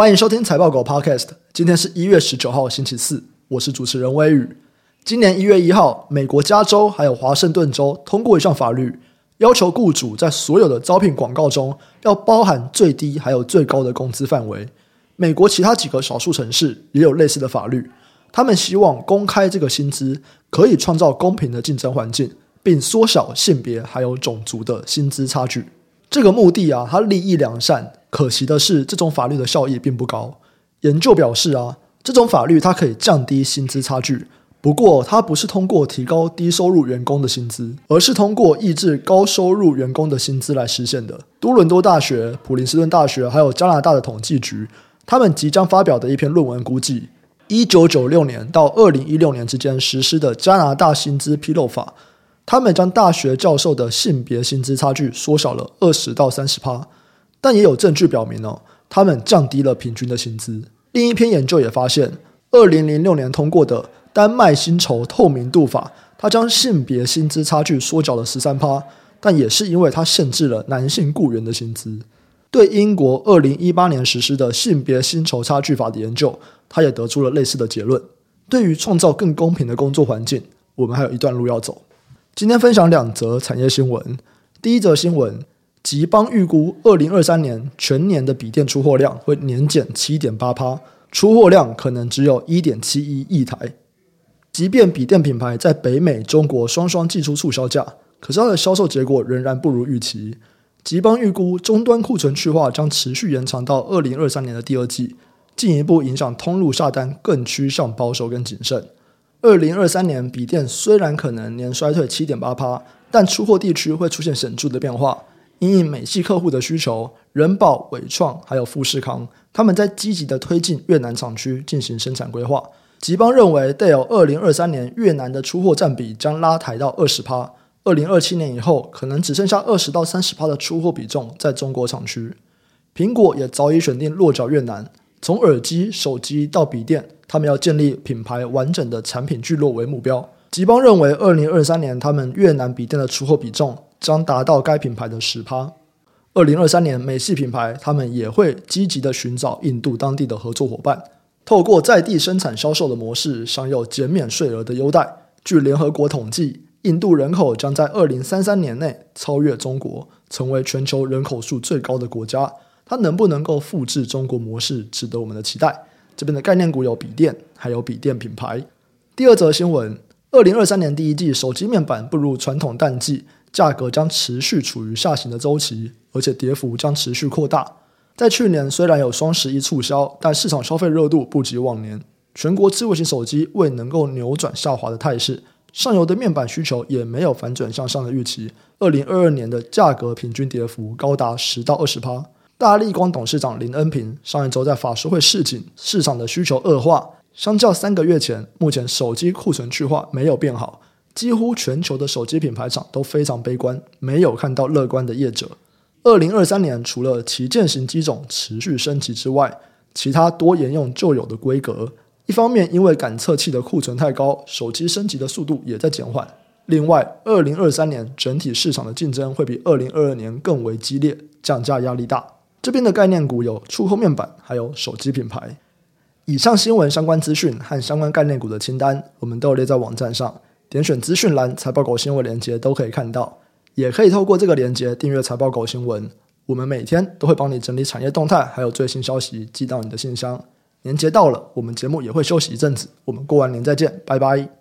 欢迎收听财报狗 Podcast。今天是一月十九号，星期四，我是主持人威宇。今年一月一号，美国加州还有华盛顿州通过一项法律，要求雇主在所有的招聘广告中要包含最低还有最高的工资范围。美国其他几个少数城市也有类似的法律，他们希望公开这个薪资，可以创造公平的竞争环境，并缩小性别还有种族的薪资差距。这个目的啊，它利益良善。可惜的是，这种法律的效益并不高。研究表示啊，这种法律它可以降低薪资差距，不过它不是通过提高低收入员工的薪资，而是通过抑制高收入员工的薪资来实现的。多伦多大学、普林斯顿大学还有加拿大的统计局，他们即将发表的一篇论文估计，一九九六年到二零一六年之间实施的加拿大薪资披露法，他们将大学教授的性别薪资差距缩小了二十到三十趴。但也有证据表明哦，他们降低了平均的薪资。另一篇研究也发现，二零零六年通过的丹麦薪酬透明度法，它将性别薪资差距缩小了十三趴，但也是因为它限制了男性雇员的薪资。对英国二零一八年实施的性别薪酬差距法的研究，它也得出了类似的结论。对于创造更公平的工作环境，我们还有一段路要走。今天分享两则产业新闻。第一则新闻。吉邦预估，二零二三年全年的笔电出货量会年减七点八趴，出货量可能只有一点七一亿台。即便笔电品牌在北美、中国双双祭出促销价，可是它的销售结果仍然不如预期。吉邦预估，终端库存去化将持续延长到二零二三年的第二季，进一步影响通路下单更趋向保守跟谨慎。二零二三年笔电虽然可能年衰退七点八趴，但出货地区会出现显著的变化。因应美系客户的需求，仁宝、纬创还有富士康，他们在积极的推进越南厂区进行生产规划。吉邦认为，戴尔二零二三年越南的出货占比将拉抬到二十趴，二零二七年以后可能只剩下二十到三十趴的出货比重在中国厂区。苹果也早已选定落脚越南，从耳机、手机到笔电，他们要建立品牌完整的产品聚落为目标。吉邦认为，二零二三年他们越南笔电的出货比重。将达到该品牌的十趴。二零二三年，美系品牌他们也会积极的寻找印度当地的合作伙伴，透过在地生产销售的模式，享有减免税额的优待。据联合国统计，印度人口将在二零三三年内超越中国，成为全球人口数最高的国家。它能不能够复制中国模式，值得我们的期待。这边的概念股有笔电，还有笔电品牌。第二则新闻：二零二三年第一季手机面板步入传统淡季。价格将持续处于下行的周期，而且跌幅将持续扩大。在去年虽然有双十一促销，但市场消费热度不及往年，全国智慧型手机未能够扭转下滑的态势，上游的面板需求也没有反转向上的预期。二零二二年的价格平均跌幅高达十到二十趴。大立光董事长林恩平上一周在法说会示警，市场的需求恶化，相较三个月前，目前手机库存去化没有变好。几乎全球的手机品牌厂都非常悲观，没有看到乐观的业者。二零二三年除了旗舰型机种持续升级之外，其他多沿用旧有的规格。一方面，因为感测器的库存太高，手机升级的速度也在减缓。另外，二零二三年整体市场的竞争会比二零二二年更为激烈，降价压力大。这边的概念股有触控面板，还有手机品牌。以上新闻相关资讯和相关概念股的清单，我们都有列在网站上。点选资讯栏，财报狗新闻连接都可以看到，也可以透过这个连接订阅财报狗新闻。我们每天都会帮你整理产业动态，还有最新消息寄到你的信箱。年节到了，我们节目也会休息一阵子，我们过完年再见，拜拜。